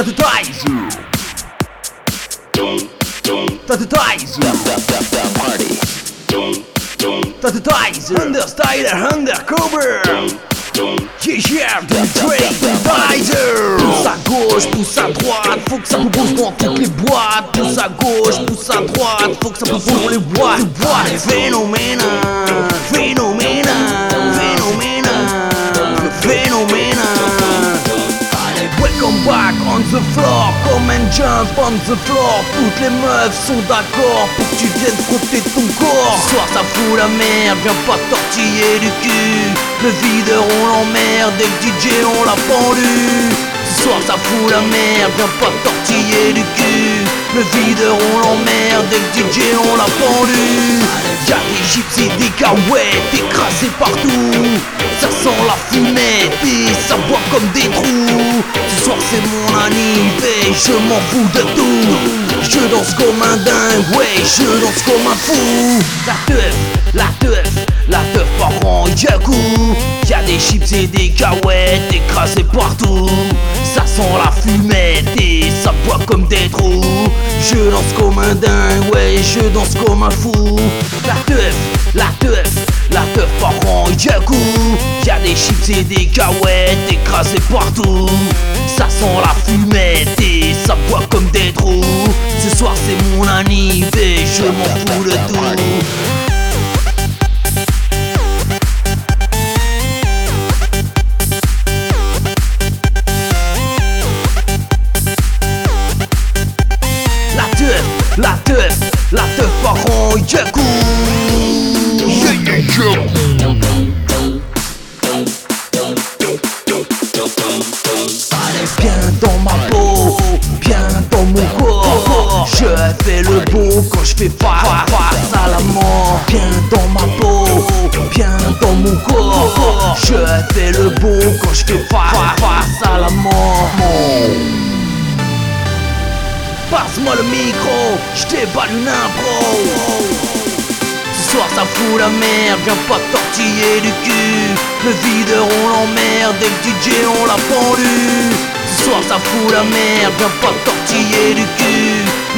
tá do Taizo. Tá do Taizo. Tá do Taizo. Understider, Undercover. GGR, Trade, Taizo. Pousse à gauche, pousse à droite. Faut que ça propose dans toutes les boîtes. Pousse à gauche, pousse à droite. Faut que ça propose dans les boîtes. Boîtes phénoménales. The floor, jump on the floor. Toutes les meufs sont d'accord pour que tu viennes frotter ton corps. Ce soir ça fout la merde, viens pas tortiller du cul. Le videur on l'emmerde et le DJ on l'a pendu. Ce soir ça fout la merde, viens pas tortiller du cul. Le videur on l'emmerde et le DJ on l'a pendu. Y'a des gypsies, des cahuètes écrasés partout je m'en fous de tout. Je danse comme un dingue, ouais je danse comme un fou. La teuf, la teuf, la teuf par Yaku Y'a des chips et des cahuètes écrasés partout. Ça sent la fumette et ça boit comme des trous. Je danse comme un dingue, ouais je danse comme un fou. La teuf, la teuf, la teuf par Yaku Y'a des chips et des cahuètes écrasés partout soir c'est mon anniv et je m'en fous de tout fais le beau quand je fais face, face à la mort Bien dans ma peau, bien dans mon corps. Je fais le beau quand je fais face à la mort Passe-moi le micro, je déballe une impro. Ce soir ça fout la merde, viens pas tortiller du cul. Le videur on l'emmerde et le DJ on l'a pendu. Ce soir ça fout la merde, viens pas tortiller du cul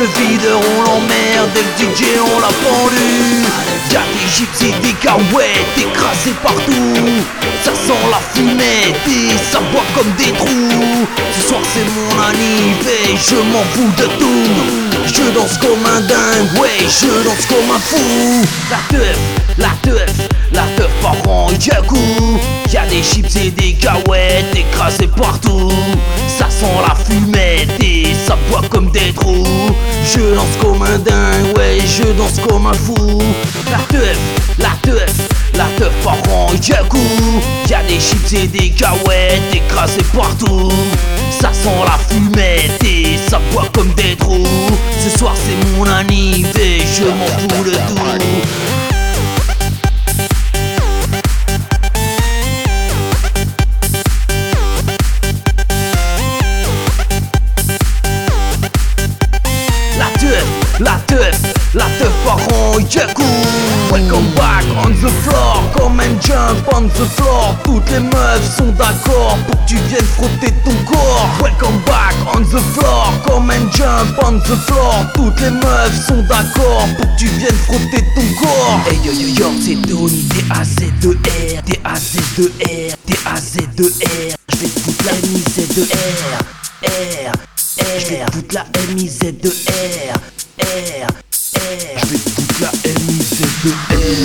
Le videur on l'emmerde le DJ on l'a pendu. Y'a des gypsies, des cahuètes écrasés partout. Ça sent la fumette et ça boit comme des trous. Ce soir c'est mon anniv et je m'en fous de tout. Je danse comme un dingue, ouais je danse comme un fou. La teuf, la teuf, la teuf par an Yaku Y'a des chips et des cahuètes écrasés partout. Ça sent la fumette et ça boit comme des trous. Je danse comme un dingue, ouais je danse comme un fou. La teuf, la teuf, la teuf par an Yaku Y'a des chips et des cahuètes écrasés partout. Ça sent la fumette et ça boit comme des trous. Ce soir c'est mon anniv et je m'en fous de tout Come and jump on the floor Toutes les meufs sont d'accord pour que tu viennes frotter ton corps. Welcome back on the floor Come and jump on the floor. Toutes les meufs sont d'accord pour que tu viennes frotter ton corps. Hey yo yo yo c'est Tony D-A-Z-E-R D-A-Z-E-R D-A-Z-E-R Je vais te foutre la M-I-Z-E-R R je vais te foutre la M-I-Z-E-R R R Je vais te foutre la M-I-Z-E-R